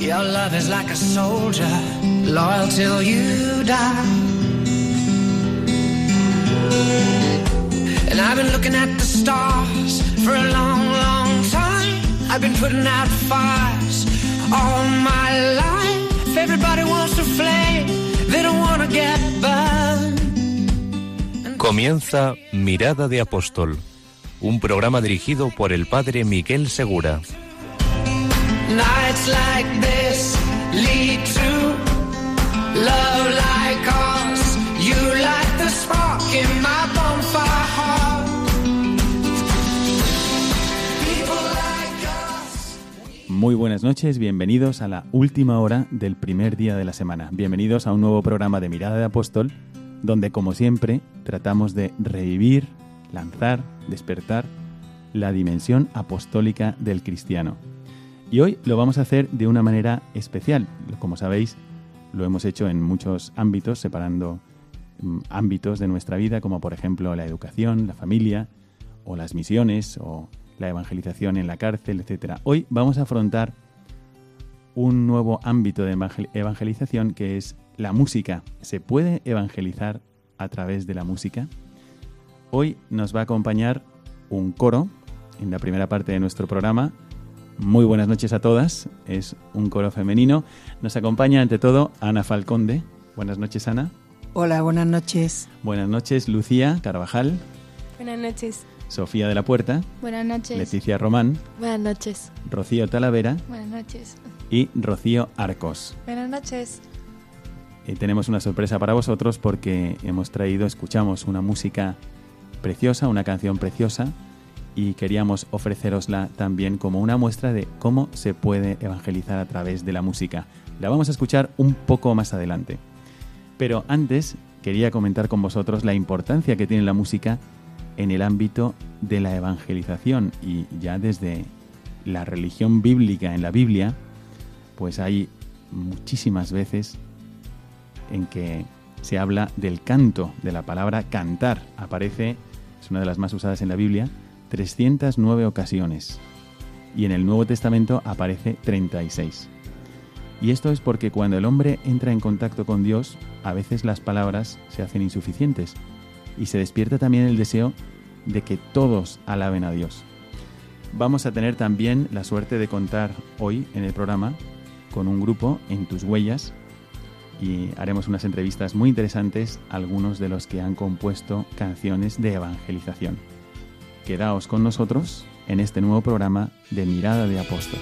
Your love is like a soldier, loyal till you die. And I've been looking at the stars for a long, long time. I've been putting out fires all my life. Everybody wants to flame, they don't want to get burned. Comienza Mirada de Apóstol, un programa dirigido por el padre Miguel Segura. Nights like this lead to love like ours. You light the spark in my bonfire heart. Muy buenas noches, bienvenidos a la última hora del primer día de la semana. Bienvenidos a un nuevo programa de Mirada de Apóstol, donde como siempre tratamos de revivir, lanzar, despertar la dimensión apostólica del cristiano. Y hoy lo vamos a hacer de una manera especial. Como sabéis, lo hemos hecho en muchos ámbitos, separando mm, ámbitos de nuestra vida, como por ejemplo la educación, la familia, o las misiones, o la evangelización en la cárcel, etc. Hoy vamos a afrontar un nuevo ámbito de evangel- evangelización que es la música. ¿Se puede evangelizar a través de la música? Hoy nos va a acompañar un coro en la primera parte de nuestro programa. Muy buenas noches a todas. Es un coro femenino. Nos acompaña ante todo Ana Falconde. Buenas noches, Ana. Hola, buenas noches. Buenas noches, Lucía Carvajal, Buenas noches. Sofía de la Puerta, Buenas noches. Leticia Román, Buenas noches. Rocío Talavera Buenas noches. y Rocío Arcos. Buenas noches. Eh, tenemos una sorpresa para vosotros porque hemos traído, escuchamos una música preciosa, una canción preciosa y queríamos ofrecerosla también como una muestra de cómo se puede evangelizar a través de la música. La vamos a escuchar un poco más adelante. Pero antes quería comentar con vosotros la importancia que tiene la música en el ámbito de la evangelización y ya desde la religión bíblica en la Biblia, pues hay muchísimas veces en que se habla del canto, de la palabra cantar. Aparece, es una de las más usadas en la Biblia, 309 ocasiones. Y en el Nuevo Testamento aparece 36. Y esto es porque cuando el hombre entra en contacto con Dios, a veces las palabras se hacen insuficientes. Y se despierta también el deseo de que todos alaben a Dios. Vamos a tener también la suerte de contar hoy en el programa con un grupo en tus huellas y haremos unas entrevistas muy interesantes a algunos de los que han compuesto canciones de evangelización. Quedaos con nosotros en este nuevo programa de Mirada de Apóstol.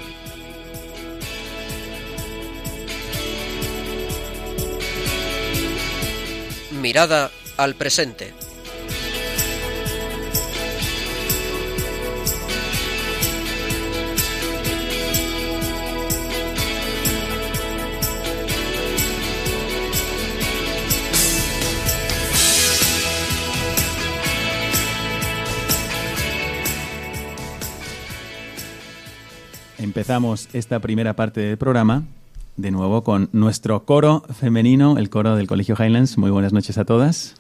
Mirada al presente. Empezamos esta primera parte del programa de nuevo con nuestro coro femenino, el coro del Colegio Highlands. Muy buenas noches a todas.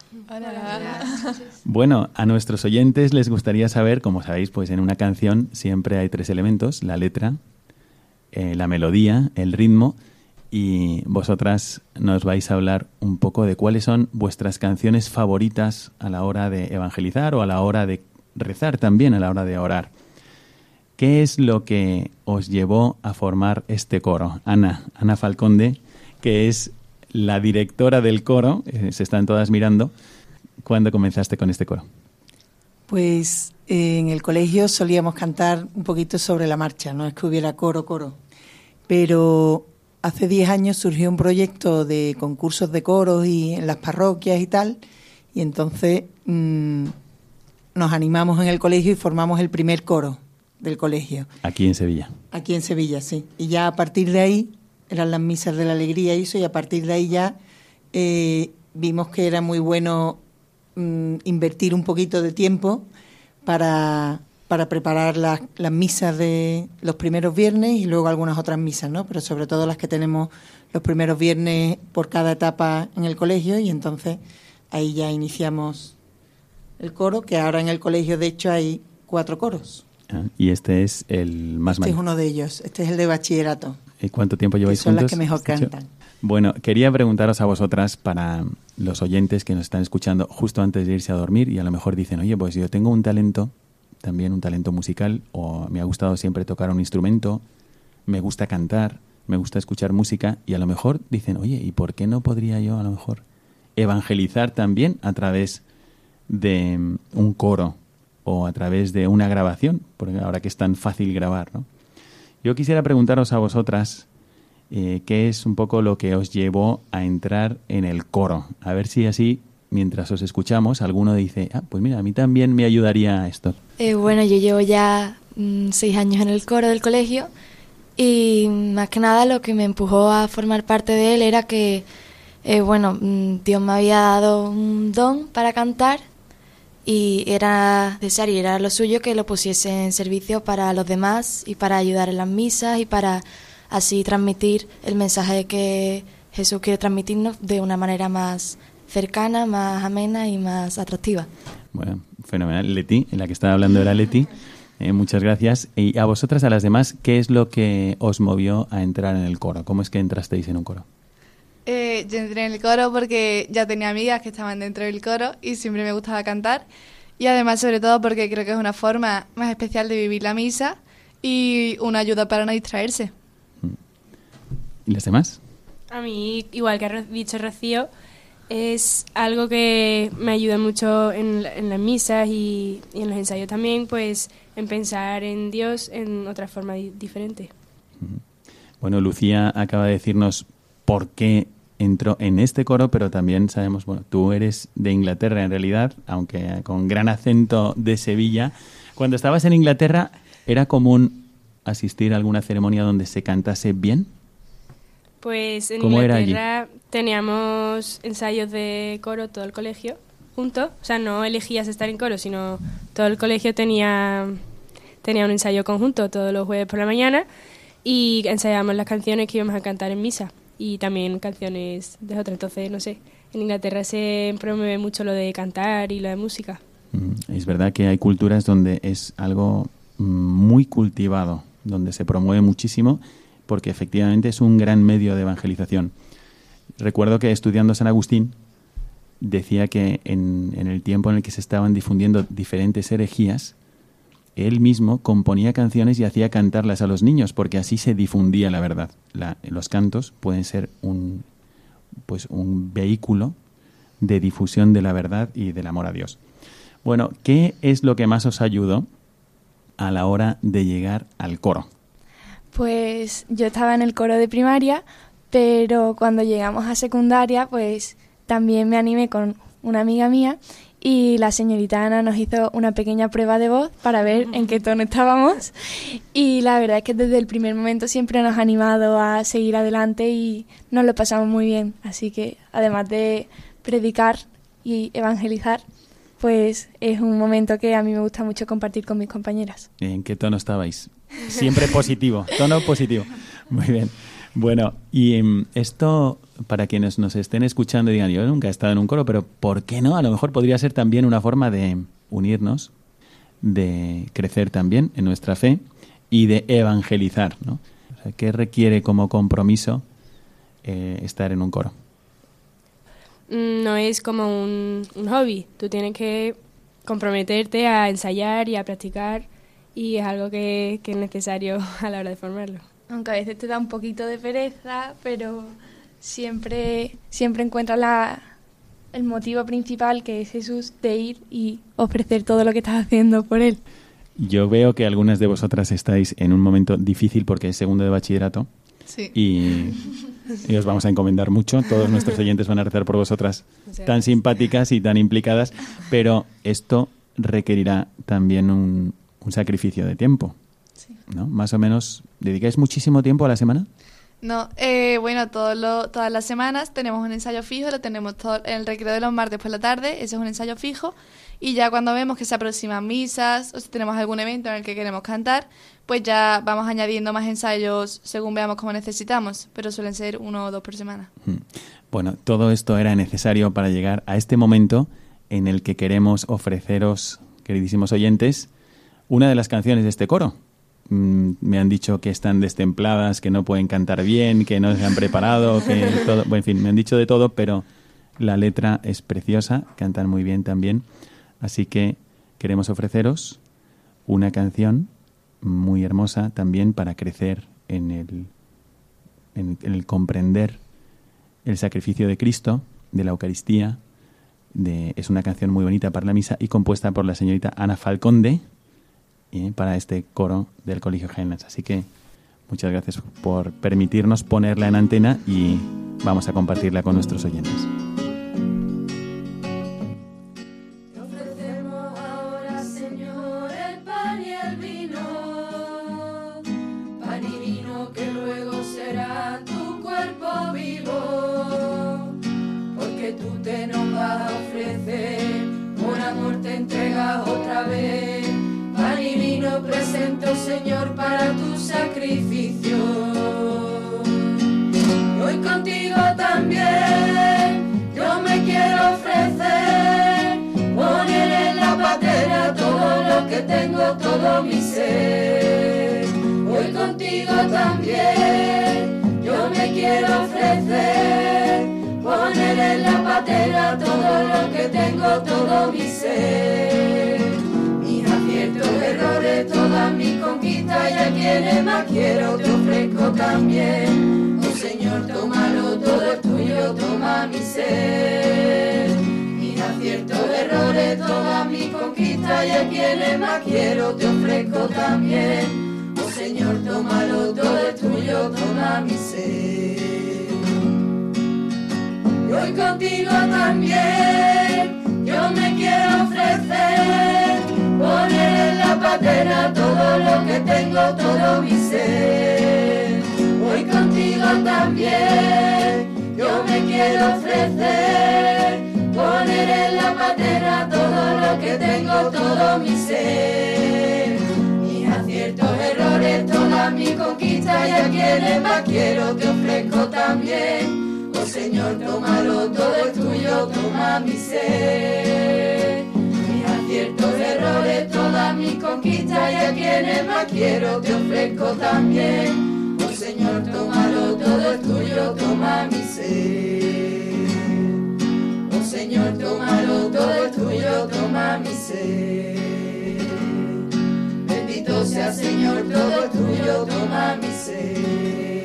Bueno, a nuestros oyentes les gustaría saber, como sabéis, pues en una canción siempre hay tres elementos, la letra, eh, la melodía, el ritmo, y vosotras nos vais a hablar un poco de cuáles son vuestras canciones favoritas a la hora de evangelizar o a la hora de rezar también, a la hora de orar. ¿Qué es lo que os llevó a formar este coro? Ana, Ana Falconde, que es la directora del coro, eh, se están todas mirando. ¿Cuándo comenzaste con este coro? Pues eh, en el colegio solíamos cantar un poquito sobre la marcha, no es que hubiera coro, coro. Pero hace 10 años surgió un proyecto de concursos de coros y en las parroquias y tal, y entonces mm, nos animamos en el colegio y formamos el primer coro del colegio. Aquí en Sevilla. Aquí en Sevilla, sí. Y ya a partir de ahí, eran las misas de la alegría y eso, y a partir de ahí ya eh, vimos que era muy bueno mm, invertir un poquito de tiempo para, para preparar las, las misas de los primeros viernes y luego algunas otras misas, ¿no? Pero sobre todo las que tenemos los primeros viernes por cada etapa en el colegio y entonces ahí ya iniciamos el coro, que ahora en el colegio de hecho hay cuatro coros. Ah, Y este es el más Este es uno de ellos, este es el de bachillerato. ¿Y cuánto tiempo que lleváis son las juntos? que mejor cantan. Bueno, quería preguntaros a vosotras, para los oyentes que nos están escuchando justo antes de irse a dormir y a lo mejor dicen, oye, pues yo tengo un talento, también un talento musical, o me ha gustado siempre tocar un instrumento, me gusta cantar, me gusta escuchar música, y a lo mejor dicen, oye, ¿y por qué no podría yo a lo mejor evangelizar también a través de mm, un coro o a través de una grabación? Porque ahora que es tan fácil grabar, ¿no? Yo quisiera preguntaros a vosotras eh, qué es un poco lo que os llevó a entrar en el coro. A ver si así, mientras os escuchamos, alguno dice, ah, pues mira, a mí también me ayudaría esto. Eh, bueno, yo llevo ya mm, seis años en el coro del colegio y más que nada lo que me empujó a formar parte de él era que, eh, bueno, mm, Dios me había dado un don para cantar y era desear y era lo suyo que lo pusiese en servicio para los demás y para ayudar en las misas y para así transmitir el mensaje que Jesús quiere transmitirnos de una manera más cercana, más amena y más atractiva. Bueno, fenomenal. Leti, en la que estaba hablando era Leti. Eh, muchas gracias. Y a vosotras, a las demás, ¿qué es lo que os movió a entrar en el coro? ¿Cómo es que entrasteis en un coro? Eh, yo entré en el coro porque ya tenía amigas que estaban dentro del coro y siempre me gustaba cantar. Y además, sobre todo, porque creo que es una forma más especial de vivir la misa y una ayuda para no distraerse. ¿Y las demás? A mí, igual que ha dicho Rocío, es algo que me ayuda mucho en, en las misas y, y en los ensayos también, pues en pensar en Dios en otra forma di- diferente. Bueno, Lucía acaba de decirnos por qué entró en este coro, pero también sabemos, bueno, tú eres de Inglaterra en realidad, aunque con gran acento de Sevilla. Cuando estabas en Inglaterra, ¿era común asistir a alguna ceremonia donde se cantase bien? Pues en. Inglaterra teníamos ensayos de coro todo el colegio juntos, o sea, no elegías estar en coro, sino todo el colegio tenía, tenía un ensayo conjunto todos los jueves por la mañana y ensayábamos las canciones que íbamos a cantar en misa y también canciones de otras. Entonces, no sé, en Inglaterra se promueve mucho lo de cantar y lo de música. Mm, Es verdad que hay culturas donde es algo mm, muy cultivado, donde se promueve muchísimo, porque efectivamente es un gran medio de evangelización. Recuerdo que estudiando San Agustín decía que en, en el tiempo en el que se estaban difundiendo diferentes herejías, él mismo componía canciones y hacía cantarlas a los niños, porque así se difundía la verdad. Los cantos pueden ser un, pues un vehículo de difusión de la verdad y del amor a Dios. Bueno, ¿qué es lo que más os ayudó a la hora de llegar al coro? Pues yo estaba en el coro de primaria, pero cuando llegamos a secundaria, pues también me animé con una amiga mía y la señorita Ana nos hizo una pequeña prueba de voz para ver en qué tono estábamos y la verdad es que desde el primer momento siempre nos ha animado a seguir adelante y nos lo pasamos muy bien. Así que además de predicar y evangelizar, pues es un momento que a mí me gusta mucho compartir con mis compañeras. ¿En qué tono estabais? Siempre positivo, tono positivo. Muy bien. Bueno, y em, esto, para quienes nos estén escuchando y digan, yo nunca he estado en un coro, pero ¿por qué no? A lo mejor podría ser también una forma de unirnos, de crecer también en nuestra fe y de evangelizar, ¿no? O sea, ¿Qué requiere como compromiso eh, estar en un coro? Mm, No es como un, un hobby, tú tienes que comprometerte a ensayar y a practicar y es algo que, que es necesario a la hora de formarlo. Aunque a veces te da un poquito de pereza, pero siempre, siempre encuentras la, el motivo principal que es Jesús de ir y ofrecer todo lo que estás haciendo por Él. Yo veo que algunas de vosotras estáis en un momento difícil porque es segundo de bachillerato Sí. y, y os vamos a encomendar mucho. Todos nuestros oyentes van a rezar por vosotras tan simpáticas y tan implicadas, pero esto requerirá también un, un sacrificio de tiempo. ¿no? Más o menos, ¿dedicáis muchísimo tiempo a la semana? No, eh, bueno, todo lo- todas las semanas tenemos un ensayo fijo, lo tenemos todo en el recreo de los martes por la tarde, ese es un ensayo fijo, y ya cuando vemos que se aproximan misas o si tenemos algún evento en el que queremos cantar, pues ya vamos añadiendo más ensayos según veamos cómo necesitamos, pero suelen ser uno o dos por semana. Mm. Bueno, todo esto era necesario para llegar a este momento en el que queremos ofreceros, queridísimos oyentes, una de las canciones de este coro. Mm, me han dicho que están destempladas, que no pueden cantar bien, que no se han preparado, que todo, bueno, en fin, me han dicho de todo, pero la letra es preciosa, cantan muy bien también. Así que queremos ofreceros una canción muy hermosa también para crecer en el, en, el comprender el sacrificio de Cristo, de la Eucaristía. De, es una canción muy bonita para la misa y compuesta por la señorita Ana Falconde eh, para este coro del Colegio Jaénas. Así que muchas gracias por permitirnos ponerla en antena y vamos a compartirla con nuestros oyentes. Señor, para tu sacrificio. Hoy contigo también yo me quiero ofrecer, poner en la patera todo lo que tengo, todo mi ser. Hoy contigo también yo me quiero ofrecer, poner en la patera todo lo que tengo, todo mi ser errores, todas mis conquistas y a quienes más quiero te ofrezco también. Oh Señor, tómalo, todo es tuyo, toma mi ser. Mis aciertos, errores, todas mis conquistas y a quienes más quiero te ofrezco también. Oh Señor, tómalo, todo es tuyo, toma mi ser. Y hoy contigo también yo me quiero ofrecer poner en la patera todo lo que tengo, todo mi ser. Hoy contigo también, yo me quiero ofrecer, poner en la patera todo lo que tengo, todo mi ser. Mis aciertos, errores, todas mis conquistas y a quienes más quiero te ofrezco también. Oh Señor, tómalo, todo es tuyo, toma mi ser errores, todas mis conquistas y a quienes más quiero te ofrezco también. Oh Señor, tómalo, todo es tuyo, toma mi ser. Oh Señor, tómalo, todo es tuyo, toma mi ser. Bendito sea Señor, todo es tuyo, toma mi ser.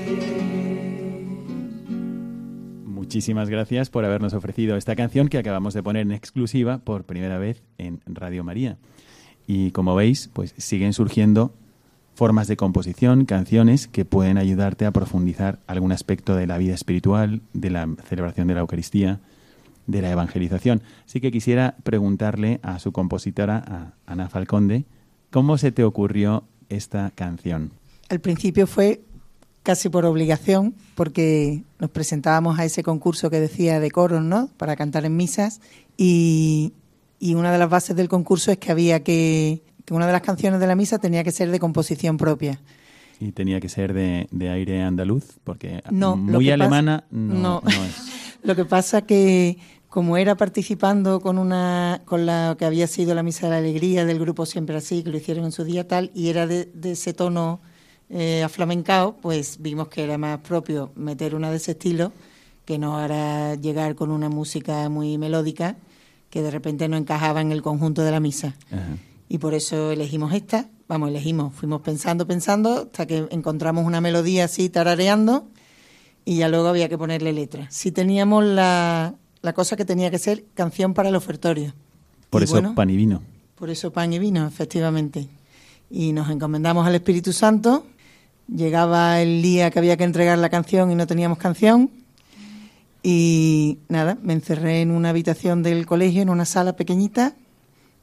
Muchísimas gracias por habernos ofrecido esta canción que acabamos de poner en exclusiva por primera vez en Radio María. Y como veis, pues siguen surgiendo formas de composición, canciones que pueden ayudarte a profundizar algún aspecto de la vida espiritual, de la celebración de la Eucaristía, de la evangelización. Así que quisiera preguntarle a su compositora, Ana Falconde, ¿cómo se te ocurrió esta canción? Al principio fue casi por obligación, porque nos presentábamos a ese concurso que decía de coros, ¿no? Para cantar en misas. Y, una de las bases del concurso es que había que, que una de las canciones de la misa tenía que ser de composición propia. Y tenía que ser de, aire andaluz, porque muy alemana no, no. es. lo que pasa que como era participando con una con la que había sido la misa de la alegría del grupo siempre así que lo hicieron en su día tal y era de, de ese tono eh, aflamencado, pues vimos que era más propio meter una de ese estilo que no hará llegar con una música muy melódica que de repente no encajaba en el conjunto de la misa. Y por eso elegimos esta, vamos, elegimos, fuimos pensando, pensando, hasta que encontramos una melodía así tarareando y ya luego había que ponerle letra. Si teníamos la, la cosa que tenía que ser canción para el ofertorio. Por eso pan y vino. Por eso pan y vino, efectivamente. Y nos encomendamos al Espíritu Santo Llegaba el día que había que entregar la canción y no teníamos canción. Y nada, me encerré en una habitación del colegio, en una sala pequeñita,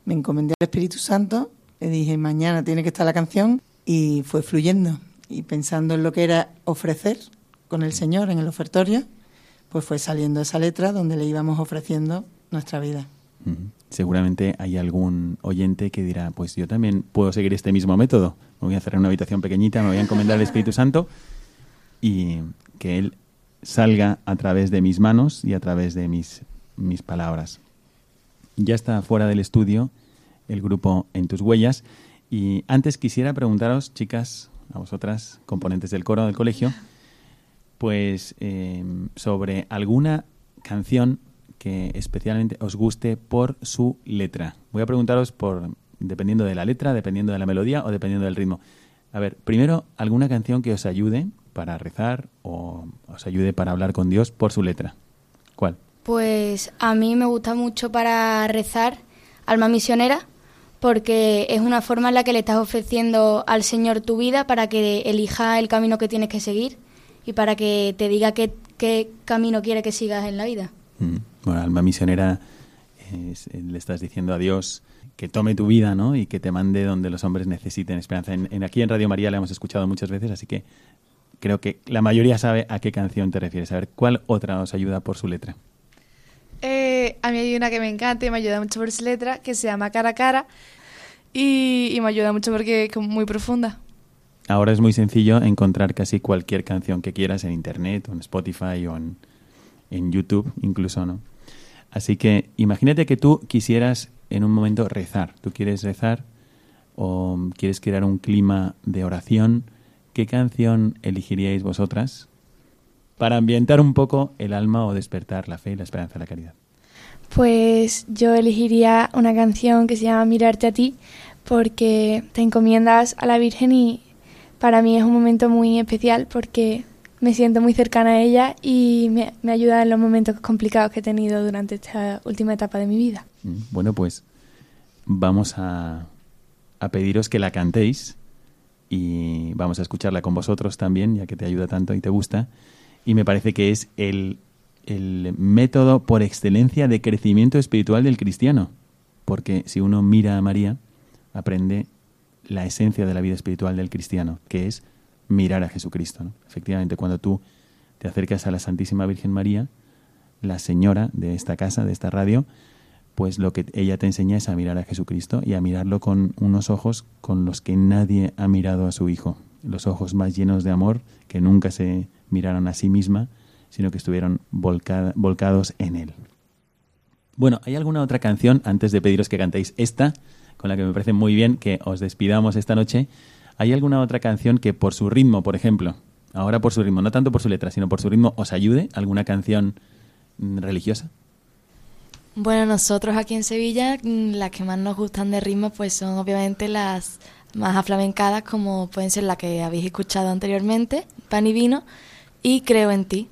me encomendé al Espíritu Santo, le dije, mañana tiene que estar la canción, y fue fluyendo. Y pensando en lo que era ofrecer con el Señor en el ofertorio, pues fue saliendo esa letra donde le íbamos ofreciendo nuestra vida. Seguramente hay algún oyente que dirá, pues yo también puedo seguir este mismo método. Me voy a hacer una habitación pequeñita, me voy a encomendar al Espíritu Santo y que Él salga a través de mis manos y a través de mis, mis palabras. Ya está fuera del estudio el grupo En tus huellas Y antes quisiera preguntaros, chicas, a vosotras, componentes del coro del colegio, pues eh, sobre alguna canción que especialmente os guste por su letra. Voy a preguntaros por dependiendo de la letra, dependiendo de la melodía o dependiendo del ritmo. A ver, primero, alguna canción que os ayude para rezar o os ayude para hablar con Dios por su letra. ¿Cuál? Pues a mí me gusta mucho para rezar Alma Misionera, porque es una forma en la que le estás ofreciendo al Señor tu vida para que elija el camino que tienes que seguir y para que te diga qué, qué camino quiere que sigas en la vida. Mm, Bueno, alma misionera, es- eh, le estás diciendo a Dios que tome tu vida, ¿no? Y que te mande donde los hombres necesiten esperanza. En, en- aquí en Radio María la hemos escuchado muchas veces, así que creo que la mayoría sabe a qué canción te refieres. A ver, ¿cuál otra os ayuda por su letra? Eh, a mí hay una que me encanta y me ayuda mucho por su letra, que se llama Cara a Cara. Y, y me ayuda mucho porque es muy profunda. Ahora es muy sencillo encontrar casi cualquier canción que quieras en Internet, o en Spotify o en, en YouTube incluso, ¿no? Así que imagínate que tú quisieras en un momento rezar. Tú quieres rezar o quieres crear un clima de oración. ¿Qué canción elegiríais vosotras para ambientar un poco el alma o despertar la fe y la esperanza y la caridad? Pues yo elegiría una canción que se llama Mirarte a ti porque te encomiendas a la Virgen y para mí es un momento muy especial porque me siento muy cercana a ella y me, me ayuda en los momentos complicados que he tenido durante esta última etapa de mi vida. Mm, Bueno, pues vamos a, a pediros que la cantéis y vamos a escucharla con vosotros también, ya que te ayuda tanto y te gusta. Y me parece que es el, el método por excelencia de crecimiento espiritual del cristiano. Porque si uno mira a María, aprende la esencia de la vida espiritual del cristiano, que es mirar a Jesucristo. Efectivamente, cuando tú te acercas a la Santísima Virgen María, la señora de esta casa, de esta radio, pues lo que ella te enseña es a mirar a Jesucristo y a mirarlo con unos ojos con los que nadie ha mirado a su Hijo. Los ojos más llenos de amor, que nunca se miraron a sí misma, sino que estuvieron volcados en Él. Bueno, ¿hay alguna otra canción, antes de pediros que cantéis esta, con la que me parece muy bien que os despidamos esta noche? ¿Hay alguna otra canción que por su ritmo, por ejemplo, ahora por su ritmo, no tanto por su letra, sino por su ritmo, os ayude? ¿Alguna canción mm, religiosa? Bueno, nosotros aquí en Sevilla, mm, las que más nos gustan de ritmo, pues son obviamente las más aflamencadas, como pueden ser las que habéis escuchado anteriormente, Pan y Vino, y Creo en ti.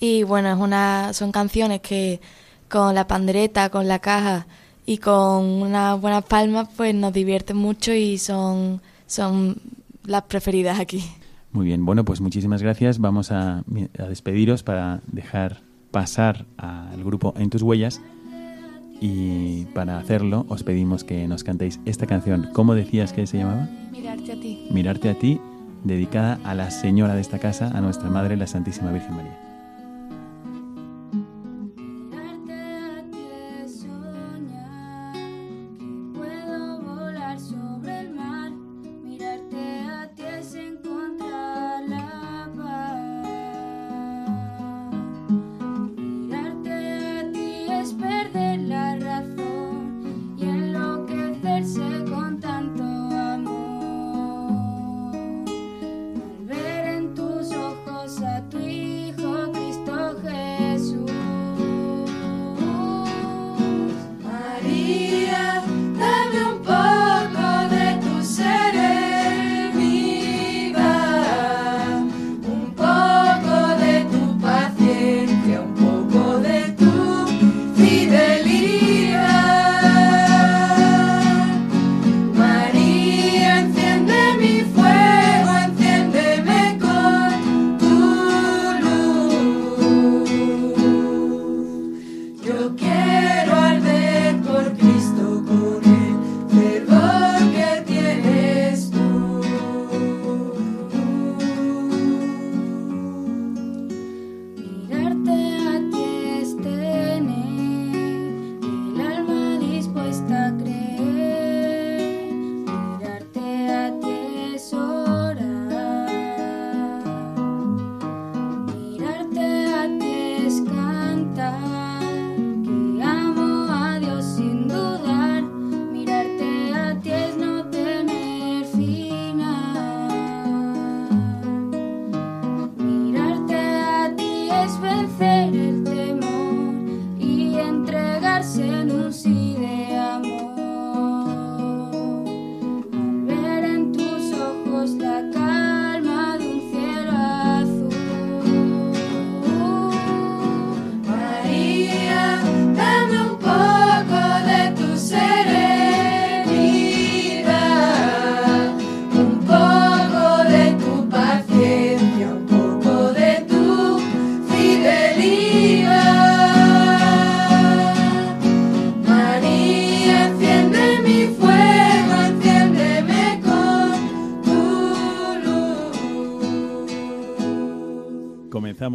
Y bueno, es una, son canciones que con la pandereta, con la caja y con unas buenas palmas, pues nos divierten mucho y son, son las preferidas aquí. Muy bien, bueno, pues muchísimas gracias. Vamos a, a despediros para dejar pasar al grupo En tus huellas. Y para hacerlo, os pedimos que nos cantéis esta canción. ¿Cómo decías que se llamaba? Mirarte a ti. Mirarte a ti, dedicada a la señora de esta casa, a nuestra madre, la Santísima Virgen María.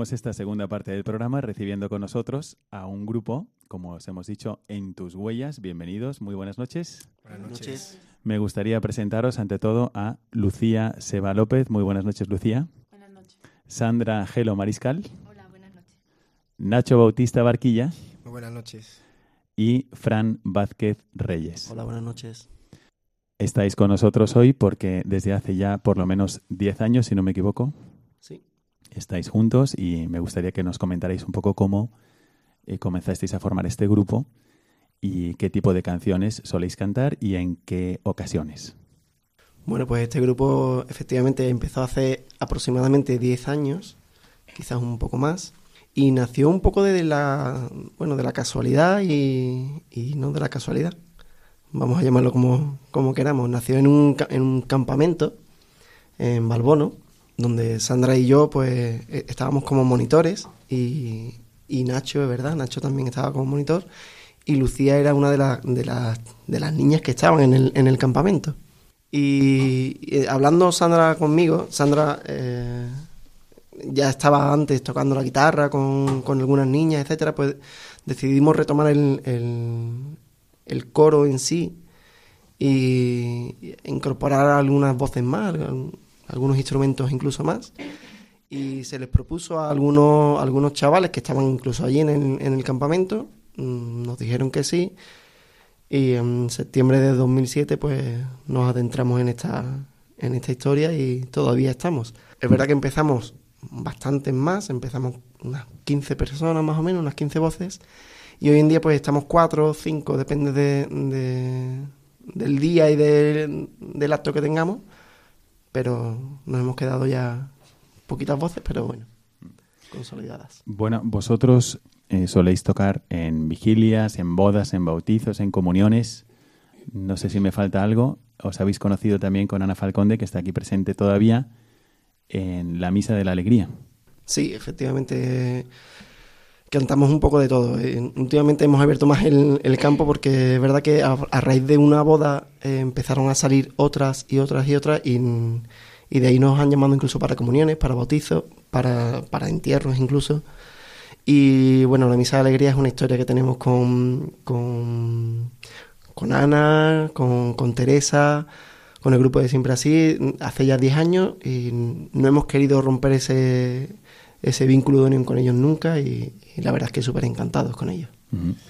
Comenzamos esta segunda parte del programa recibiendo con nosotros a un grupo, como os hemos dicho, En tus huellas. Bienvenidos, muy buenas noches. Buenas noches. Me gustaría presentaros ante todo a Lucía Seba López. Muy buenas noches, Lucía. Buenas noches. Sandra Gelo Mariscal. Hola, buenas noches. Nacho Bautista Barquilla. Muy buenas noches. Y Fran Vázquez Reyes. Hola, buenas noches. Estáis con nosotros hoy porque desde hace ya por lo menos 10 años, si no me equivoco. Estáis juntos y me gustaría que nos comentarais un poco cómo eh, comenzasteis a formar este grupo y qué tipo de canciones soléis cantar y en qué ocasiones. Bueno, pues este grupo efectivamente empezó hace aproximadamente 10 años, quizás un poco más, y nació un poco de la, bueno, de la casualidad y, no de la casualidad. Vamos a llamarlo como, como queramos. Nació en un, en un campamento en Balbono, donde Sandra y yo pues eh, estábamos como monitores y, y Nacho, es verdad, Nacho también estaba como monitor y Lucía era una de, las de, las de las niñas que estaban en el, en el campamento. Y eh, hablando Sandra conmigo, Sandra eh, ya estaba antes tocando la guitarra con, con algunas niñas, etcétera, pues decidimos retomar el, el, coro en sí y incorporar algunas voces más, algunos instrumentos incluso más. Y se les propuso a algunos, algunos chavales que estaban incluso allí en el, en el campamento, mm, nos dijeron que sí. Y en septiembre de 2007 pues nos adentramos en esta, en esta historia y todavía estamos. Es verdad que empezamos bastantes más, empezamos unas 15 personas más o menos, unas 15 voces. Y hoy en día pues estamos cuatro o cinco, depende de, de- del día y del- del acto que tengamos. Pero nos hemos quedado ya poquitas voces, pero bueno, consolidadas. Bueno, vosotros eh, soléis tocar en vigilias, en bodas, en bautizos, en comuniones. No sé si me falta algo. Os habéis conocido también con Ana Falconde, que está aquí presente todavía, en la Misa de la Alegría. Sí, efectivamente cantamos un poco de todo. Eh, últimamente hemos abierto más el, campo porque es verdad que a, a raíz de una boda eh, empezaron a salir otras y otras y otras y, y de ahí nos han llamado incluso para comuniones, para bautizos, para, para entierros incluso. Y bueno, la Misa de Alegría es una historia que tenemos con, con, con Ana, con, con Teresa, con el grupo de Siempre Así, hace ya 10 años y no hemos querido romper ese, ese vínculo de unión con ellos nunca y, y la verdad es que súper encantados con ellos.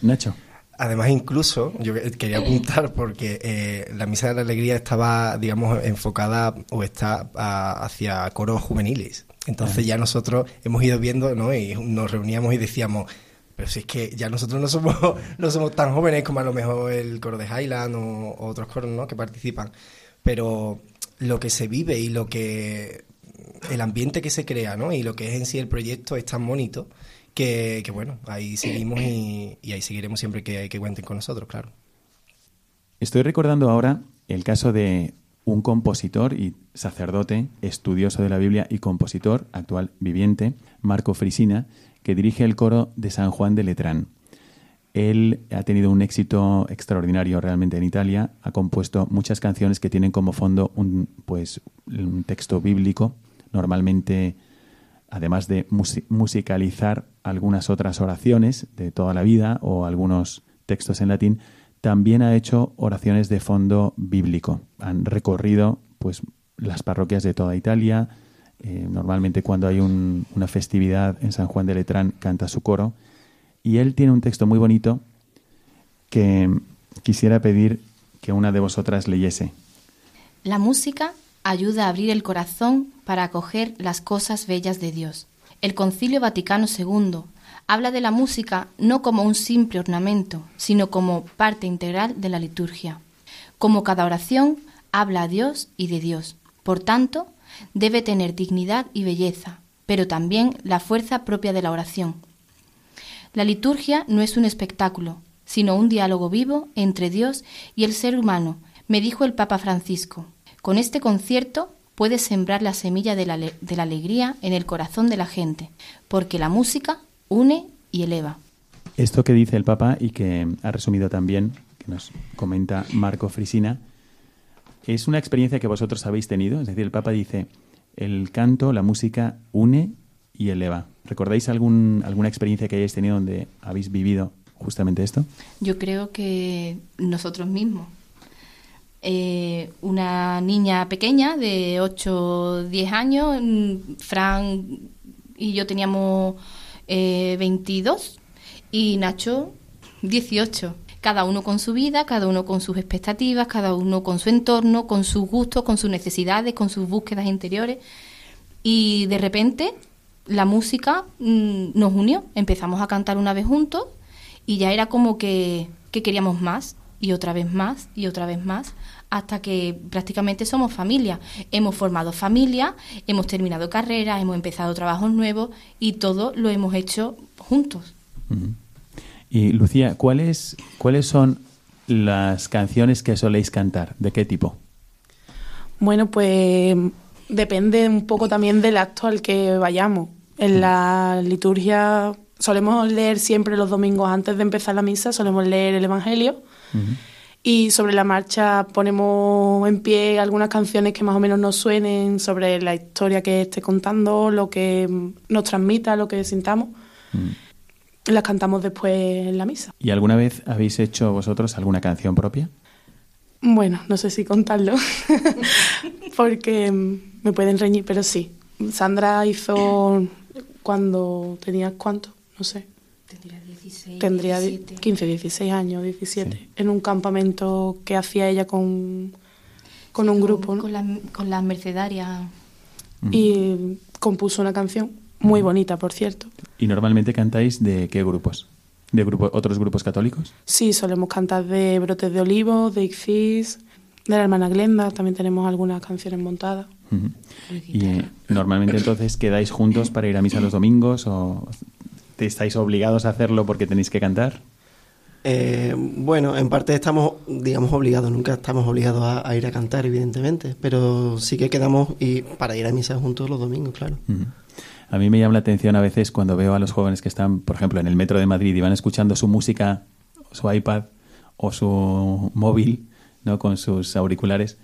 Nacho. Además, incluso, yo quería apuntar porque eh, la Misa de la Alegría estaba, digamos, enfocada o está a- hacia coros juveniles. Entonces ya nosotros hemos ido viendo, ¿no? Y nos reuníamos y decíamos, pero si es que ya nosotros no somos, no somos tan jóvenes como a lo mejor el coro de Highland o, o otros coros, ¿no? Que participan. Pero lo que se vive y lo que el ambiente que se crea, ¿no? Y lo que es en sí el proyecto es tan bonito que, que bueno, ahí seguimos y, ahí seguiremos siempre que, que cuenten con nosotros, claro. Estoy recordando ahora el caso de un compositor y sacerdote, estudioso de la Biblia y compositor, actual viviente, Marco Frisina, que dirige el coro de San Juan de Letrán. Él ha tenido un éxito extraordinario realmente en Italia, ha compuesto muchas canciones que tienen como fondo un, pues, un texto bíblico, normalmente además de musi- musicalizar algunas otras oraciones de toda la vida o algunos textos en latín, también ha hecho oraciones de fondo bíblico. Han recorrido pues las parroquias de toda Italia. Eh, normalmente cuando hay un- una festividad en San Juan de Letrán canta su coro. Y él tiene un texto muy bonito que quisiera pedir que una de vosotras leyese. La música ayuda a abrir el corazón para acoger las cosas bellas de Dios. El Concilio Vaticano II habla de la música no como un simple ornamento, sino como parte integral de la liturgia. Como cada oración habla a Dios y de Dios. Por tanto, debe tener dignidad y belleza, pero también la fuerza propia de la oración. La liturgia no es un espectáculo, sino un diálogo vivo entre Dios y el ser humano, me dijo el Papa Francisco. Con este concierto puedes sembrar la semilla de la, de la alegría en el corazón de la gente, porque la música une y eleva. Esto que dice el Papa y que ha resumido también, que nos comenta Marco Frisina, es una experiencia que vosotros habéis tenido. Es decir, el Papa dice, el canto, la música une y eleva. ¿Recordáis algún, alguna experiencia que hayáis tenido donde habéis vivido justamente esto? Yo creo que nosotros mismos. Eh, una niña pequeña de 8 o 10 años, mm, Fran y yo teníamos eh, 22 y Nacho 18. Cada uno con su vida, cada uno con sus expectativas, cada uno con su entorno, con sus gustos, con sus necesidades, con sus búsquedas interiores. Y de repente la música mm, nos unió. Empezamos a cantar una vez juntos y ya era como que, que queríamos más y otra vez más y otra vez más hasta que prácticamente somos familia. Hemos formado familia, hemos terminado carreras, hemos empezado trabajos nuevos y todo lo hemos hecho juntos. Y Lucía, ¿cuáles, ¿cuáles son las canciones que soléis cantar? ¿De qué tipo? Bueno, pues depende un poco también del acto al que vayamos. En la liturgia solemos leer siempre los domingos antes de empezar la misa, solemos leer el Evangelio y sobre la marcha ponemos en pie algunas canciones que más o menos nos suenen sobre la historia que esté contando, lo que nos transmita, lo que sintamos. Las cantamos después en la misa. ¿Y alguna vez habéis hecho vosotros alguna canción propia? Bueno, no sé si contarlo, porque mm, me pueden reñir, pero sí. Sandra hizo cuando tenía cuánto, no sé. Tendría 16. Tendría di- 17. 15, 16 años, 17, en un campamento que hacía ella con, con un grupo, ¿no? Con, la- con las mercedarias. Y compuso una canción muy bonita, por cierto. ¿Y normalmente cantáis de qué grupos? ¿De grupo, otros grupos católicos? Sí, solemos cantar de Brotes de Olivo, de Ixis, de la hermana Glenda, también tenemos algunas canciones montadas. Y eh, normalmente entonces quedáis juntos para ir a misa los domingos o estáis obligados a hacerlo porque tenéis que cantar? Eh, bueno, en parte estamos, digamos, obligados, nunca estamos obligados a, a ir a cantar, evidentemente, pero sí que quedamos y para ir a misa juntos los domingos, claro. A mí me llama la atención a veces cuando veo a los jóvenes que están, por ejemplo, en el metro de Madrid y van escuchando su música, su iPad o su móvil, ¿no? Con sus auriculares,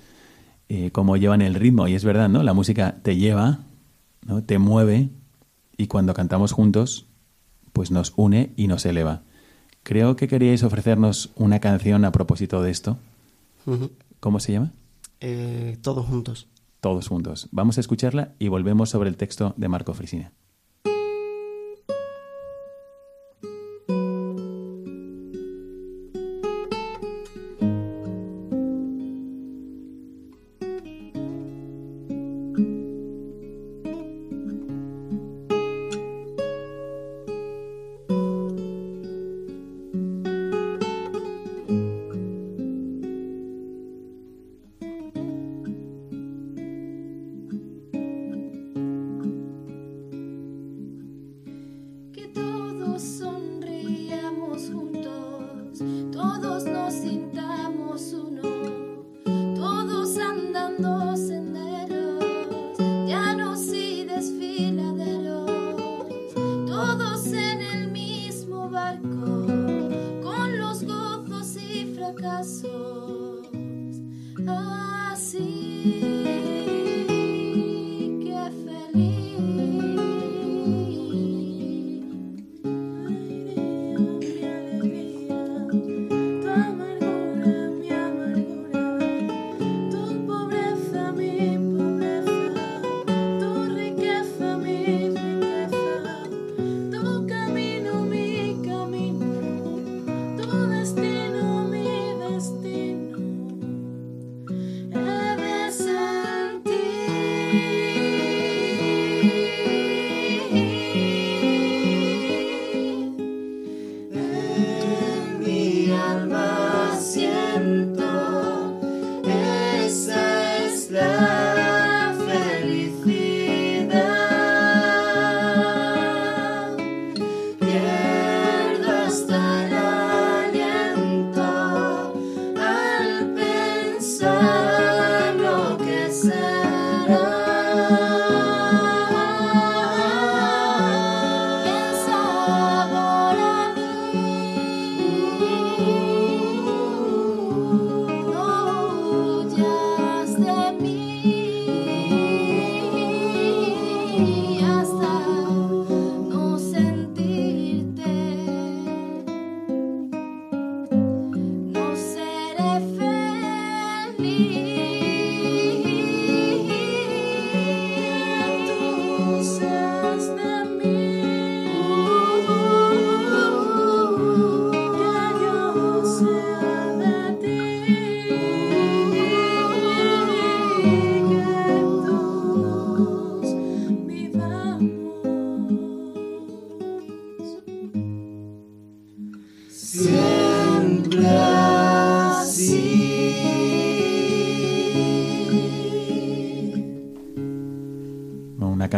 eh, cómo llevan el ritmo. Y es verdad, ¿no? La música te lleva, ¿no? Te mueve y cuando cantamos juntos, pues nos une y nos eleva. Creo que queríais ofrecernos una canción a propósito de esto. ¿Cómo se llama? Eh, todos juntos. Todos juntos. Vamos a escucharla y volvemos sobre el texto de Marco Frisina.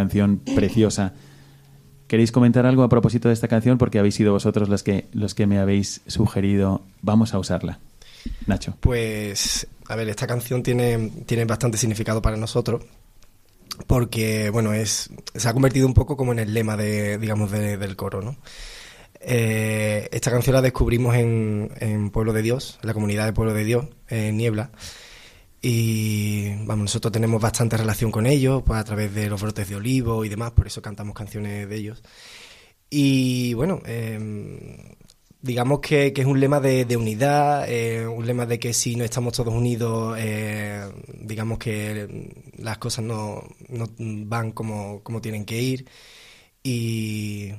Canción preciosa. ¿Queréis comentar algo a propósito de esta canción? Porque habéis sido vosotros los que, los que me habéis sugerido, vamos a usarla. Nacho. Pues, a ver, esta canción tiene, tiene bastante significado para nosotros porque, bueno, es, se ha convertido un poco como en el lema de, digamos, de- del coro, ¿no? Eh, esta canción la descubrimos en, en Pueblo de Dios, la comunidad de Pueblo de Dios, en Niebla. Y vamos, nosotros tenemos bastante relación con ellos, pues a través de los brotes de olivo y demás, por eso cantamos canciones de ellos. Y bueno, eh, digamos que, que es un lema de, de unidad, eh, un lema de que si no estamos todos unidos, eh, digamos que las cosas no, no van como, como tienen que ir. Y,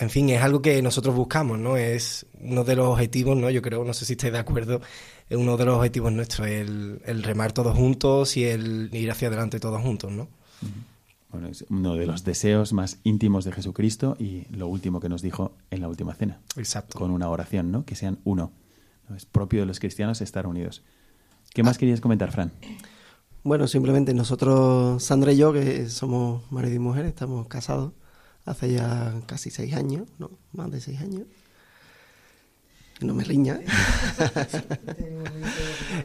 en fin, es algo que nosotros buscamos, ¿no? Es uno de los objetivos, ¿no? Yo creo, no sé si estáis de acuerdo, uno de los objetivos nuestros, el, el remar todos juntos y el ir hacia adelante todos juntos, ¿no? Bueno, es uno de los deseos más íntimos de Jesucristo y lo último que nos dijo en la última cena. Exacto. Con una oración, ¿no? Que sean uno. ¿no? Es propio de los cristianos estar unidos. ¿Qué más querías comentar, Fran? Bueno, simplemente nosotros, Sandra y yo, que somos marido y mujer, estamos casados hace ya casi seis años, ¿no? Más de seis años. No me riña.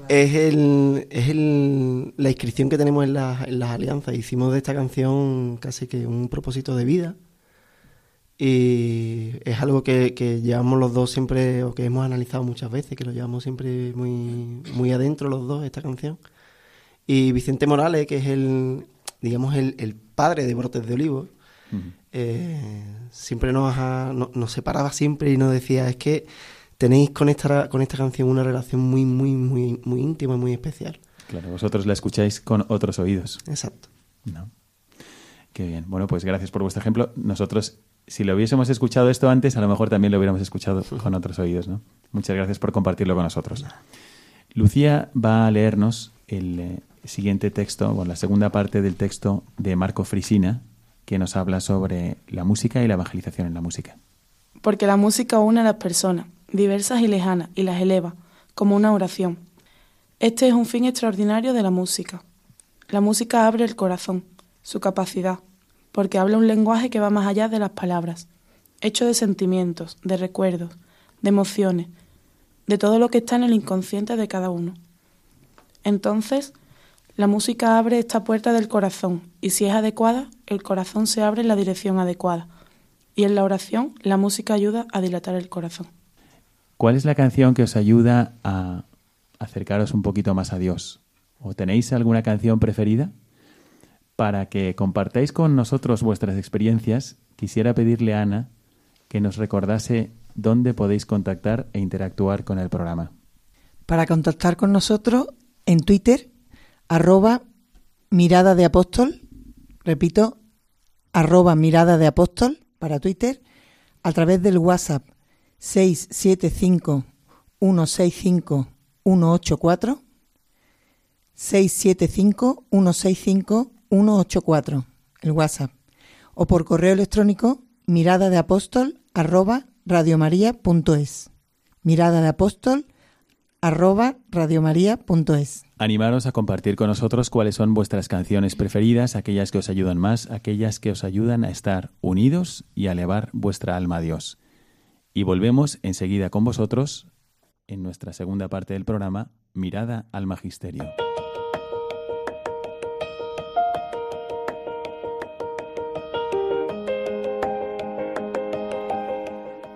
es el, es el, la inscripción que tenemos en, las- en las alianzas. Hicimos de esta canción casi que un propósito de vida. Y es algo que, que llevamos los dos siempre, o que hemos analizado muchas veces, que lo llevamos siempre muy, muy adentro los dos, esta canción. Y Vicente Morales, que es el, digamos, el, el padre de Brotes de Olivo, eh, siempre nos, ha- no- nos separaba siempre y nos decía, es que tenéis con esta, con esta canción una relación muy, muy, muy, muy íntima, muy especial. Claro, vosotros la escucháis con otros oídos. Exacto. ¿No? Qué bien. Bueno, pues gracias por vuestro ejemplo. Nosotros, si lo hubiésemos escuchado esto antes, a lo mejor también lo hubiéramos escuchado con otros oídos, ¿no? Muchas gracias por compartirlo con nosotros. Lucía va a leernos el eh, siguiente texto, o la segunda parte del texto de Marco Frisina, que nos habla sobre la música y la evangelización en la música. Porque la música une a las personas, diversas y lejanas, y las eleva, como una oración. Este es un fin extraordinario de la música. La música abre el corazón, su capacidad, porque habla un lenguaje que va más allá de las palabras, hecho de sentimientos, de recuerdos, de emociones, de todo lo que está en el inconsciente de cada uno. Entonces, la música abre esta puerta del corazón y si es adecuada, el corazón se abre en la dirección adecuada. Y en la oración, la música ayuda a dilatar el corazón. ¿Cuál es la canción que os ayuda a acercaros un poquito más a Dios? ¿O tenéis alguna canción preferida? Para que compartáis con nosotros vuestras experiencias, quisiera pedirle a Ana que nos recordase dónde podéis contactar e interactuar con el programa. Para contactar con nosotros en Twitter, arroba mirada de apóstol, repito, arroba mirada de apóstol para Twitter, a través del WhatsApp 675 165 184 675 165 184 el WhatsApp. O por correo electrónico mirada de apóstol arroba radiomaria.es mirada de apóstol arroba radiomaria.es Animaros a compartir con nosotros cuáles son vuestras canciones preferidas, aquellas que os ayudan más, aquellas que os ayudan a estar unidos y a elevar vuestra alma a Dios. Y volvemos enseguida con vosotros en nuestra segunda parte del programa, Mirada al Magisterio.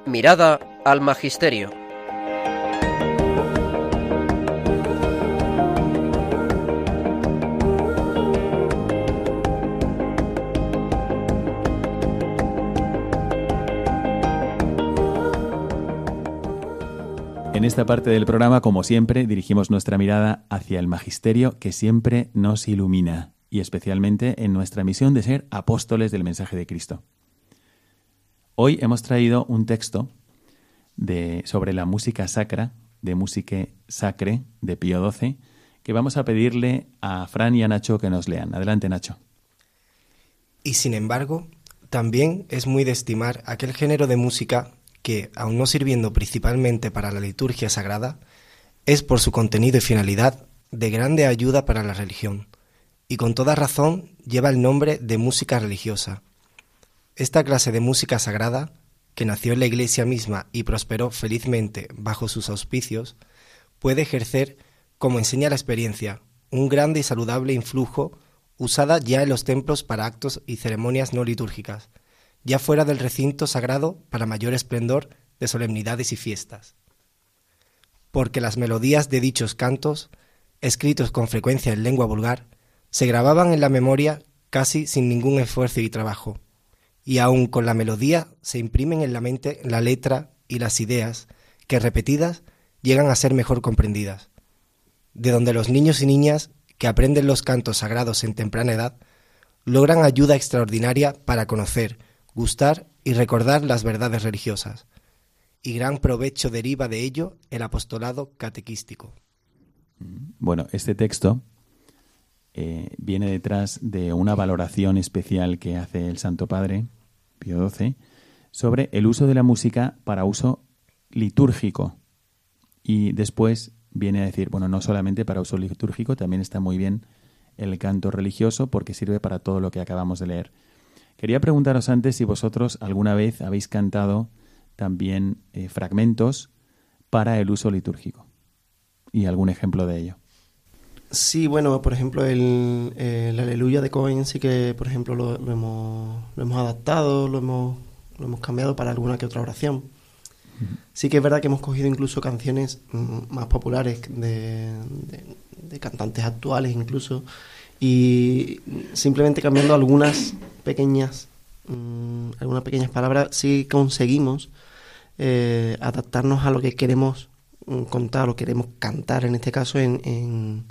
Mirada al Magisterio. En esta parte del programa, como siempre, dirigimos nuestra mirada hacia el magisterio que siempre nos ilumina y especialmente en nuestra misión de ser apóstoles del mensaje de Cristo. Hoy hemos traído un texto de, sobre la música sacra, de música sacre, de Pío XII, que vamos a pedirle a Fran y a Nacho que nos lean. Adelante, Nacho. Y sin embargo, también es muy de estimar aquel género de música que, aun no sirviendo principalmente para la liturgia sagrada, es por su contenido y finalidad de grande ayuda para la religión, y con toda razón lleva el nombre de música religiosa. Esta clase de música sagrada, que nació en la Iglesia misma y prosperó felizmente bajo sus auspicios, puede ejercer, como enseña la experiencia, un grande y saludable influjo usada ya en los templos para actos y ceremonias no litúrgicas, ya fuera del recinto sagrado para mayor esplendor de solemnidades y fiestas. Porque las melodías de dichos cantos, escritos con frecuencia en lengua vulgar, se grababan en la memoria casi sin ningún esfuerzo y trabajo, y aun con la melodía se imprimen en la mente la letra y las ideas que repetidas llegan a ser mejor comprendidas, de donde los niños y niñas que aprenden los cantos sagrados en temprana edad logran ayuda extraordinaria para conocer, gustar y recordar las verdades religiosas, y gran provecho deriva de ello el apostolado catequístico. Bueno, este texto eh, viene detrás de una valoración especial que hace el Santo Padre, Pío XII, sobre el uso de la música para uso litúrgico. Y después viene a decir, bueno, no solamente para uso litúrgico, también está muy bien el canto religioso porque sirve para todo lo que acabamos de leer. Quería preguntaros antes si vosotros alguna vez habéis cantado también eh, fragmentos para el uso litúrgico y algún ejemplo de ello. Sí, bueno, por ejemplo, el, el Aleluya de Cohen sí que, por ejemplo, lo, lo hemos, lo hemos adaptado, lo hemos, lo hemos cambiado para alguna que otra oración. Sí que es verdad que hemos cogido incluso canciones mm, más populares de, de- de cantantes actuales incluso y simplemente cambiando algunas pequeñas mm, algunas pequeñas palabras sí conseguimos eh, adaptarnos a lo que queremos mm, contar o queremos cantar en este caso en, en,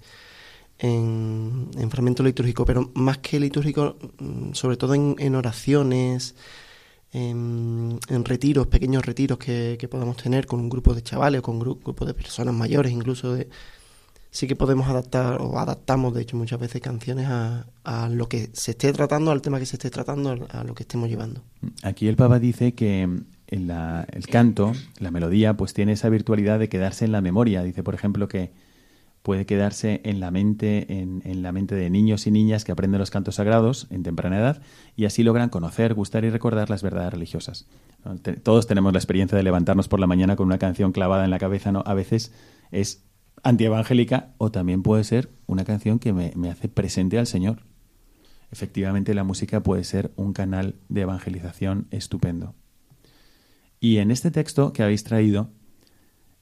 en, en fragmento litúrgico pero más que litúrgico mm, sobre todo en, en oraciones en, retiros, pequeños retiros que, que podamos tener con un grupo de chavales o con un grupo de personas mayores, incluso de, sí que podemos adaptar o adaptamos de hecho muchas veces canciones a, lo que se esté tratando, al tema que se esté tratando, a lo que estemos llevando. Aquí el Papa dice que en la- el canto, la melodía, pues tiene esa virtualidad de quedarse en la memoria. Dice, por ejemplo, que puede quedarse en la mente, en, la mente de niños y niñas que aprenden los cantos sagrados en temprana edad y así logran conocer, gustar y recordar las verdades religiosas. Todos tenemos la experiencia de levantarnos por la mañana con una canción clavada en la cabeza, ¿no? A veces es antievangélica o también puede ser una canción que me, me hace presente al Señor. Efectivamente, la música puede ser un canal de evangelización estupendo. Y en este texto que habéis traído,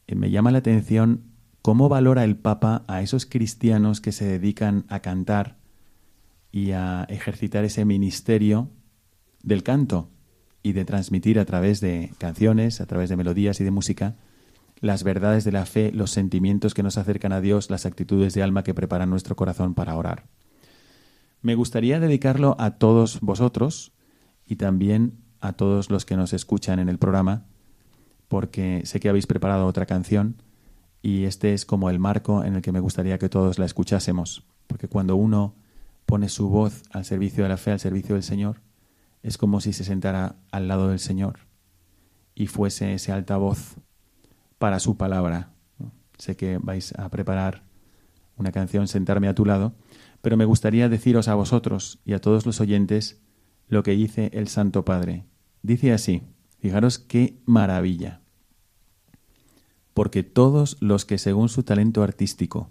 eh, me llama la atención cómo valora el Papa a esos cristianos que se dedican a cantar y a ejercitar ese ministerio del canto y de transmitir a través de canciones, a través de melodías y de música, las verdades de la fe, los sentimientos que nos acercan a Dios, las actitudes de alma que preparan nuestro corazón para orar. Me gustaría dedicarlo a todos vosotros y también a todos los que nos escuchan en el programa, porque sé que habéis preparado otra canción y este es como el marco en el que me gustaría que todos la escuchásemos, porque cuando uno pone su voz al servicio de la fe, al servicio del Señor, es como si se sentara al lado del Señor y fuese ese altavoz para su palabra. Sé que vais a preparar una canción, sentarme a tu lado, pero me gustaría deciros a vosotros y a todos los oyentes lo que dice el Santo Padre. Dice así, fijaros qué maravilla. Porque todos los que según su talento artístico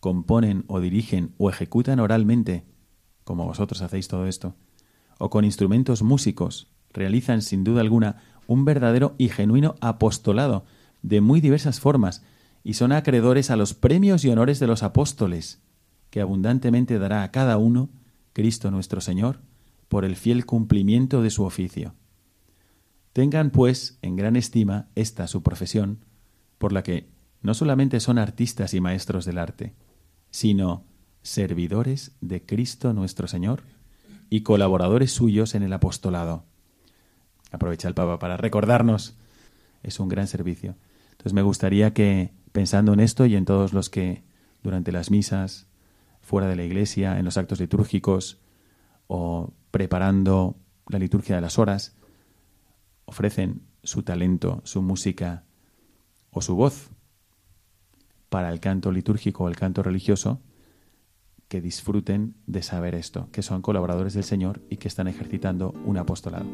componen o dirigen o ejecutan oralmente, como vosotros hacéis todo esto, o con instrumentos músicos, realizan sin duda alguna un verdadero y genuino apostolado de muy diversas formas y son acreedores a los premios y honores de los apóstoles, que abundantemente dará a cada uno Cristo nuestro Señor por el fiel cumplimiento de su oficio. Tengan, pues, en gran estima esta su profesión, por la que no solamente son artistas y maestros del arte, sino servidores de Cristo nuestro Señor y colaboradores suyos en el apostolado. Aprovecha el Papa para recordarnos, es un gran servicio. Entonces me gustaría que, pensando en esto y en todos los que durante las misas, fuera de la iglesia, en los actos litúrgicos o preparando la liturgia de las horas, ofrecen su talento, su música o su voz para el canto litúrgico o el canto religioso, que disfruten de saber esto, que son colaboradores del Señor y que están ejercitando un apostolado.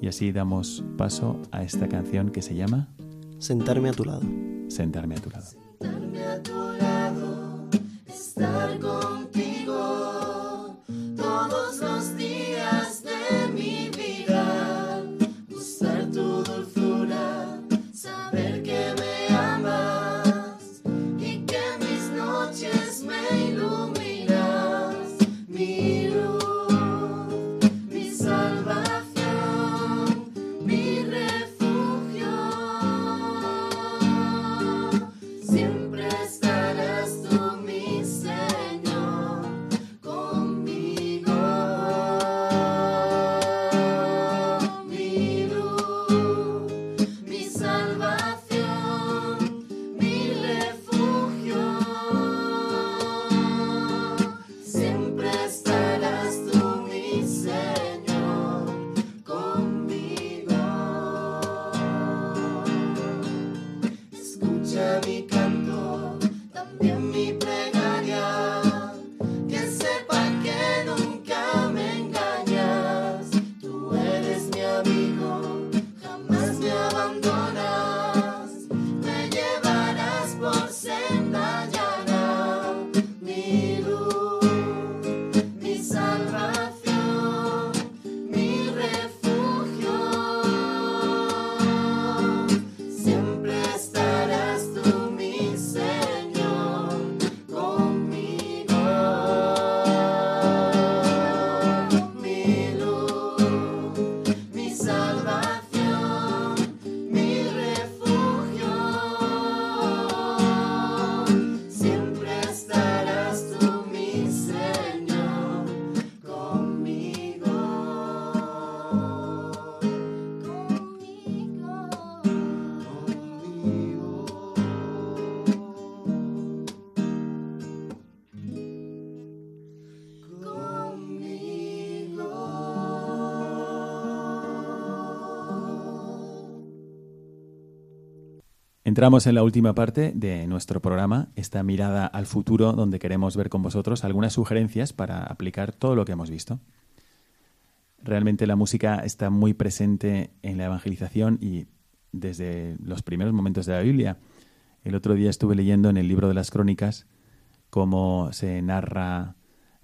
Y así damos paso a esta canción que se llama Sentarme a tu lado. Sentarme a tu lado. Sentarme a tu lado, estar contigo Entramos en la última parte de nuestro programa, esta mirada al futuro donde queremos ver con vosotros algunas sugerencias para aplicar todo lo que hemos visto. Realmente la música está muy presente en la evangelización y desde los primeros momentos de la Biblia. El otro día estuve leyendo en el libro de las crónicas cómo se narra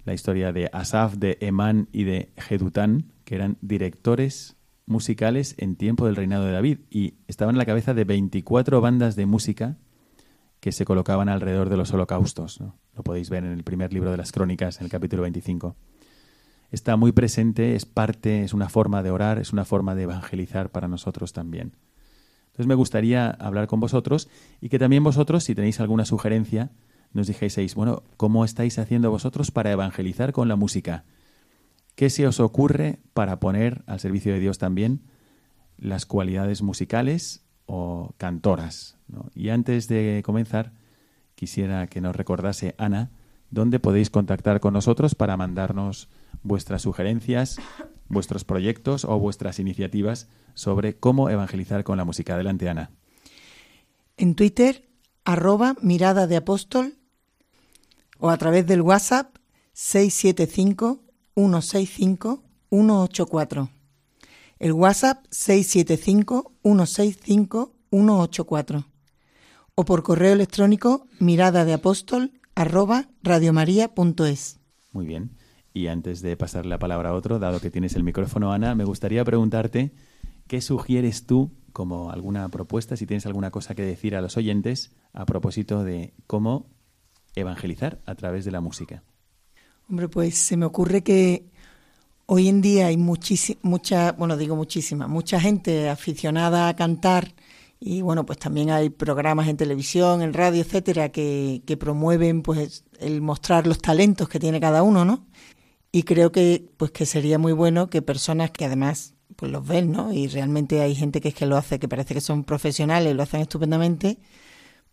la historia de Asaf, de Emán y de Jedután, que eran directores musicales en tiempo del reinado de David y estaban en la cabeza de 24 bandas de música que se colocaban alrededor de los holocaustos. Lo podéis ver en el primer libro de las crónicas, en el capítulo 25. Está muy presente, es parte, es una forma de orar, es una forma de evangelizar para nosotros también. Entonces me gustaría hablar con vosotros y que también vosotros, si tenéis alguna sugerencia, nos dijeseis, bueno, ¿cómo estáis haciendo vosotros para evangelizar con la música? ¿Qué se os ocurre para poner al servicio de Dios también las cualidades musicales o cantoras? Y antes de comenzar, quisiera que nos recordase Ana dónde podéis contactar con nosotros para mandarnos vuestras sugerencias, vuestros proyectos o vuestras iniciativas sobre cómo evangelizar con la música. Adelante, Ana. En Twitter, arroba mirada de apóstol o a través del WhatsApp 675 165 184. El WhatsApp 675 165 184. O por correo electrónico mirada de apóstol arroba radiomaria.es. Muy bien. Y antes de pasar la palabra a otro, dado que tienes el micrófono, Ana, me gustaría preguntarte qué sugieres tú como alguna propuesta, si tienes alguna cosa que decir a los oyentes a propósito de cómo evangelizar a través de la música. Hombre, pues se me ocurre que hoy en día hay mucha, bueno, digo muchísima, mucha gente aficionada a cantar y bueno, pues también hay programas en televisión, en radio, etcétera, que, que promueven pues el mostrar los talentos que tiene cada uno, ¿no? Y creo que pues que sería muy bueno que personas que además pues los ven, ¿no? Y realmente hay gente que es que lo hace, que parece que son profesionales, lo hacen estupendamente,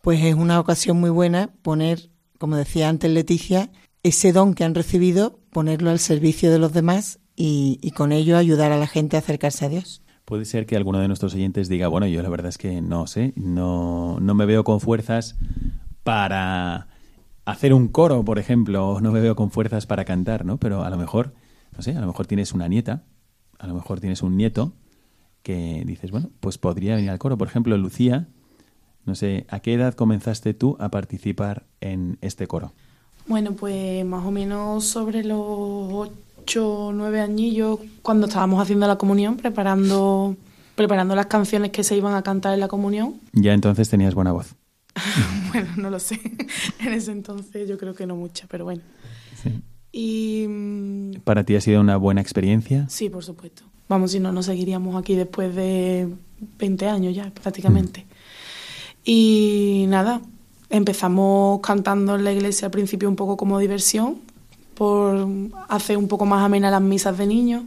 pues es una ocasión muy buena poner, como decía antes Leticia, ese don que han recibido, ponerlo al servicio de los demás y, con ello ayudar a la gente a acercarse a Dios. Puede ser que alguno de nuestros oyentes diga, bueno, yo la verdad es que no sé, no, no me veo con fuerzas para hacer un coro, por ejemplo, o no me veo con fuerzas para cantar, ¿no? Pero a lo mejor, no sé, a lo mejor tienes una nieta, a lo mejor tienes un nieto que dices, bueno, pues podría venir al coro. Por ejemplo, Lucía, no sé, ¿a qué edad comenzaste tú a participar en este coro? Bueno, pues más o menos sobre los ocho o nueve añillos, cuando estábamos haciendo la comunión, preparando, preparando las canciones que se iban a cantar en la comunión. Ya entonces tenías buena voz. bueno, no lo sé. en ese entonces yo creo que no mucha, pero bueno. Y mm, ¿Para ti ha sido una buena experiencia? sí, por supuesto. Vamos, si no, no seguiríamos aquí después de 20 años ya, prácticamente. Y nada, empezamos cantando en la iglesia al principio un poco como diversión, por hacer un poco más amena las misas de niños,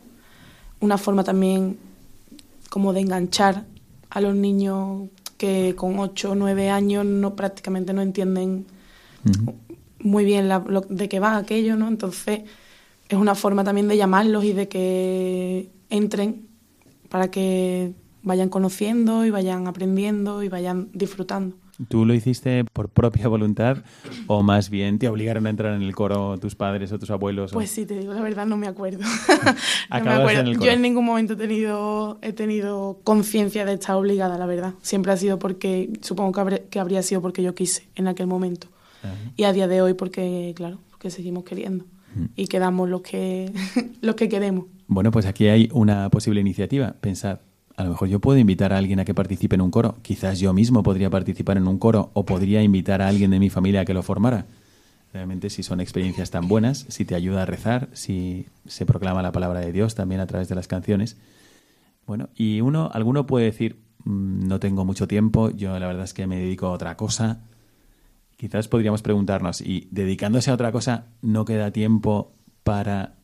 una forma también como de enganchar a los niños que con 8 o 9 años no prácticamente no entienden muy bien la- lo- de qué va aquello, ¿no? Entonces es una forma también de llamarlos y de que entren para que vayan conociendo y vayan aprendiendo y vayan disfrutando. ¿Tú lo hiciste por propia voluntad o más bien te obligaron a entrar en el coro tus padres o tus abuelos? o- Pues sí, te digo la verdad, no me acuerdo. no me acuerdo. en el Yo coro. en ningún momento he tenido, he tenido conciencia de estar obligada, la verdad. Siempre ha sido porque, supongo que, habré- que habría sido porque yo quise en aquel momento. Y a día de hoy porque, claro, porque seguimos queriendo. Y quedamos los que, los que queremos. Bueno, pues aquí hay una posible iniciativa. Pensad, a lo mejor yo puedo invitar a alguien a que participe en un coro. Quizás yo mismo podría participar en un coro o podría invitar a alguien de mi familia a que lo formara. Realmente si son experiencias tan buenas, si te ayuda a rezar, si se proclama la palabra de Dios también a través de las canciones. Bueno, y uno, alguno puede decir, "Mm, no tengo mucho tiempo, yo la verdad es que me dedico a otra cosa. Quizás podríamos preguntarnos, ¿y dedicándose a otra cosa no queda tiempo para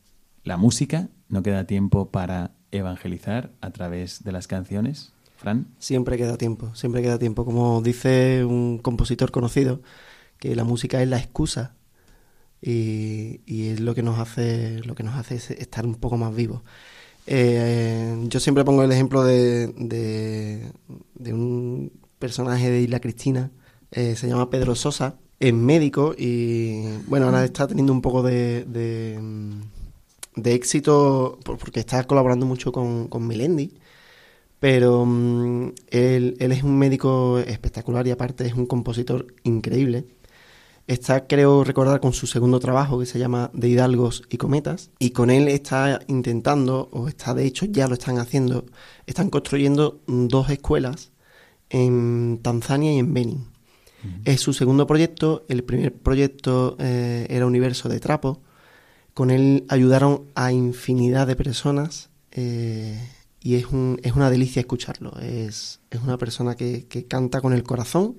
la música? ¿No queda tiempo para evangelizar a través de las canciones? Fran. Siempre queda tiempo, siempre queda tiempo. Como dice un compositor conocido, que la música es la excusa y, y es lo que nos hace, lo que nos hace es estar un poco más vivos. Eh, yo siempre pongo el ejemplo de, de, un personaje de Isla Cristina, eh, se llama Pedro Sosa, es médico y bueno, ahora está teniendo un poco de, de éxito por- porque está colaborando mucho con, con Melendi. Pero mm, él, él es un médico espectacular y aparte es un compositor increíble. Está, creo recordar, con su segundo trabajo que se llama De Hidalgos y Cometas. Y con él está intentando, o está de hecho ya lo están haciendo, están construyendo dos escuelas en Tanzania y en Benin. Es su segundo proyecto. El primer proyecto eh, era Universo de Trapo. Con él ayudaron a infinidad de personas eh, y es, un, es una delicia escucharlo. Es, es una persona que, que canta con el corazón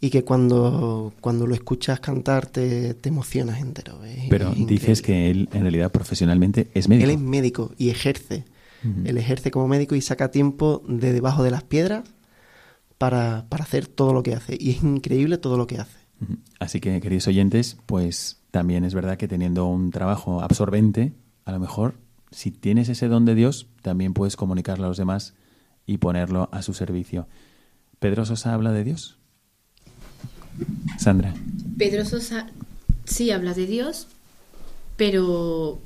y que cuando, cuando lo escuchas cantar te, te emocionas entero. Es- Pero es dices que él en realidad profesionalmente es médico. él es médico y ejerce. Él ejerce como médico y saca tiempo de debajo de las piedras para, para hacer todo lo que hace. Y es increíble todo lo que hace. Así que, queridos oyentes, pues también es verdad que teniendo un trabajo absorbente, a lo mejor si tienes ese don de Dios, también puedes comunicarlo a los demás y ponerlo a su servicio. ¿Pedro Sosa habla de Dios? Sandra. Pedro Sosa sí habla de Dios, pero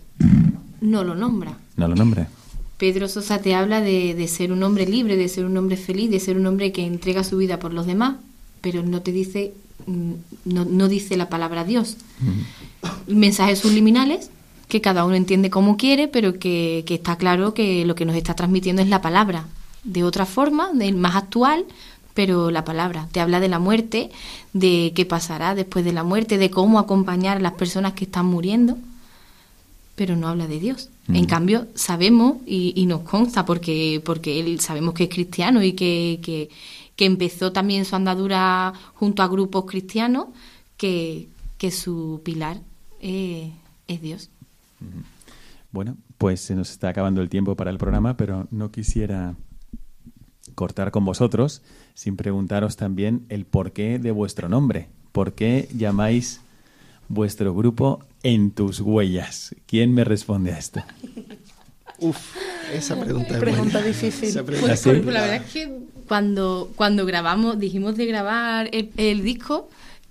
no lo nombra. No lo nombra. Pedro Sosa te habla de, de ser un hombre libre, de ser un hombre feliz, de ser un hombre que entrega su vida por los demás, pero no te dice, no, no dice la palabra Dios. Mensajes subliminales que cada uno entiende como quiere, pero que, que está claro que lo que nos está transmitiendo es la palabra. De otra forma, de más actual, pero la palabra. Te habla de la muerte, de qué pasará después de la muerte, de cómo acompañar a las personas que están muriendo, pero no habla de Dios. En Mm. cambio, sabemos y, y nos consta, porque, porque él sabemos que es cristiano y que, que, que empezó también su andadura junto a grupos cristianos, que, que su pilar eh, es Dios. Bueno, pues se nos está acabando el tiempo para el programa, pero no quisiera cortar con vosotros sin preguntaros también el porqué de vuestro nombre. ¿Por qué llamáis vuestro grupo En tus huellas? ¿Quién me responde a esto? Uf, esa pregunta es Pregunta buena. difícil. Esa Pues, pregunta ¿Ah, sí? la verdad es que cuando, cuando grabamos, dijimos de grabar el, el disco,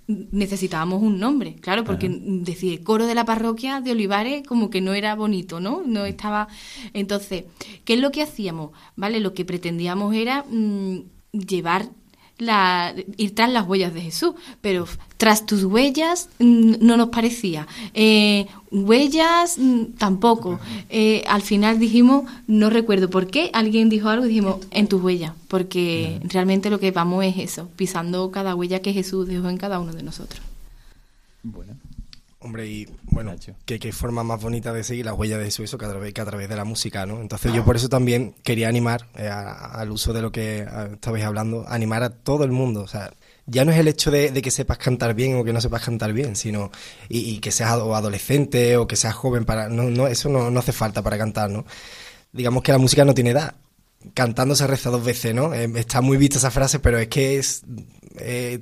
necesitábamos un nombre, claro, porque decir coro de la parroquia de Olivares como que no era bonito, ¿no? No estaba. Entonces, ¿qué es lo que hacíamos? ¿Vale? Lo que pretendíamos era mm, llevar la, ir tras las huellas de Jesús, pero tras tus huellas mm, no nos parecía. Eh, huellas mm, tampoco. Eh, al final dijimos, no recuerdo por qué, alguien dijo algo y dijimos, en tus huellas, porque realmente lo que vamos es eso, pisando cada huella que Jesús dejó en cada uno de nosotros. Bueno. Hombre, y bueno, que qué forma más bonita de seguir las huellas de Jesús eso que a través, que a través de la música, ¿no? Entonces yo por eso también quería animar eh, a- al uso de lo que estabais hablando, animar a todo el mundo, o sea, ya no es el hecho de, de que sepas cantar bien o que no sepas cantar bien, sino y, y que seas ado- adolescente o que seas joven para no, no eso no, no hace falta para cantar, ¿no? Digamos que la música no tiene edad. Cantando se reza dos veces, ¿no? Eh, está muy vista esa frase, pero es que es eh,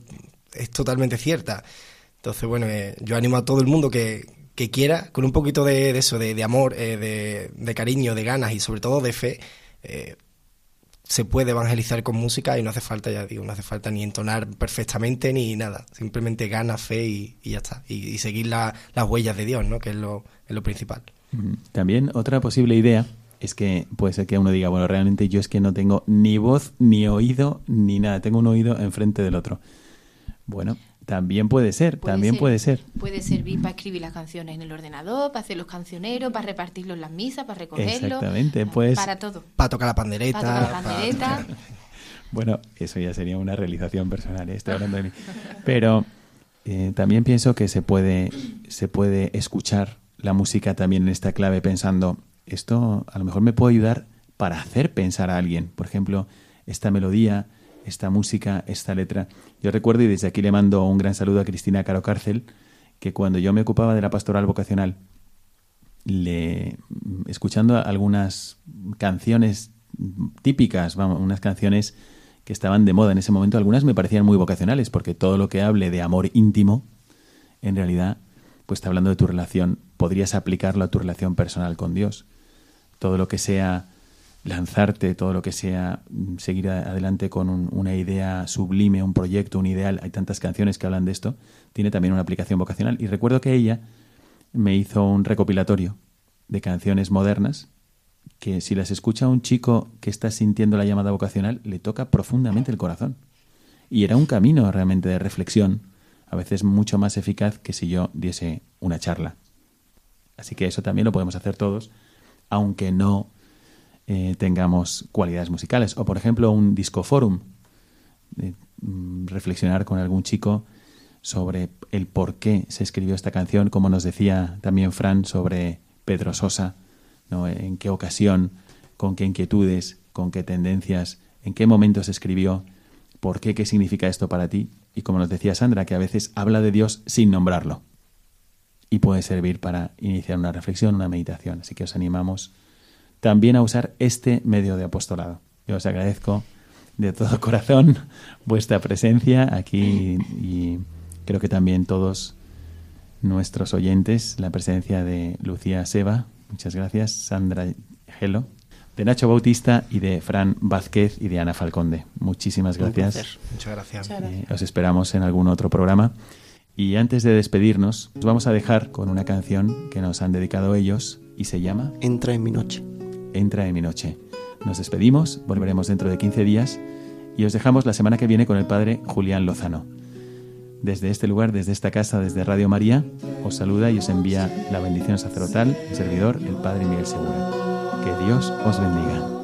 es totalmente cierta. Entonces, bueno, eh, yo animo a todo el mundo que, que quiera, con un poquito de, eso, de, amor, eh, de, cariño, de ganas y sobre todo de fe, eh, se puede evangelizar con música y no hace falta, ya digo, no hace falta ni entonar perfectamente ni nada. Simplemente ganas, fe y, ya está. Y, seguir la- las huellas de Dios, ¿no? Que es lo, es lo principal. También otra posible idea es que puede ser que uno diga, bueno, realmente yo es que no tengo ni voz, ni oído, ni nada. Tengo un oído enfrente del otro. Bueno, también puede ser, Puede también ser- puede ser. Puede servir para escribir las canciones en el ordenador, para hacer los cancioneros, para repartirlos en las misas, para recogerlos. Exactamente, pues- Para todo. Para tocar la pandereta. Para tocar la pandereta. Bueno, eso ya sería una realización personal, ¿eh? estoy hablando de mí. Pero eh, también pienso que se puede, se puede escuchar la música también en esta clave pensando, esto a lo mejor me puede ayudar para hacer pensar a alguien. Por ejemplo, esta melodía, esta música, esta letra. Yo recuerdo, y desde aquí le mando un gran saludo a Cristina Caro Cárcel, que cuando yo me ocupaba de la pastoral vocacional, le, escuchando algunas canciones típicas, vamos, unas canciones que estaban de moda en ese momento, algunas me parecían muy vocacionales, porque todo lo que hable de amor íntimo, en realidad, pues está hablando de tu relación, podrías aplicarlo a tu relación personal con Dios. Todo lo que sea lanzarte, todo lo que sea mm, seguir adelante con un- una idea sublime, un proyecto, un ideal, hay tantas canciones que hablan de esto, tiene también una aplicación vocacional. Y recuerdo que ella me hizo un recopilatorio de canciones modernas que si las escucha un chico que está sintiendo la llamada vocacional, le toca profundamente el corazón. Y era un camino realmente de reflexión, a veces mucho más eficaz que si yo diese una charla. Así que eso también lo podemos hacer todos, aunque no eh, tengamos cualidades musicales. O, por ejemplo, un discoforum. eh, mm, reflexionar con algún chico sobre el por qué se escribió esta canción, como nos decía también Fran sobre Pedro Sosa, ¿no? en qué ocasión, con qué inquietudes, con qué tendencias, en qué momento se escribió, por qué, qué significa esto para ti. Y como nos decía Sandra, que a veces habla de Dios sin nombrarlo. Y puede servir para iniciar una reflexión, una meditación. Así que os animamos también a usar este medio de apostolado. Yo os agradezco de todo corazón vuestra presencia aquí y creo que también todos nuestros oyentes, la presencia de Lucía Seba, muchas gracias, Sandra Gelo, de Nacho Bautista y de Fran Vázquez y de Ana Falconde. Muchísimas Un gracias. placer. Muchas gracias. Eh, os esperamos en algún otro programa. Y antes de despedirnos, os vamos a dejar con una canción que nos han dedicado ellos y se llama Entra en mi noche. Entra en mi noche. Nos despedimos, volveremos dentro de 15 días y os dejamos la semana que viene con el padre Julián Lozano. Desde este lugar, desde esta casa, desde Radio María, os saluda y os envía la bendición sacerdotal, el servidor, el padre Miguel Segura. Que Dios os bendiga.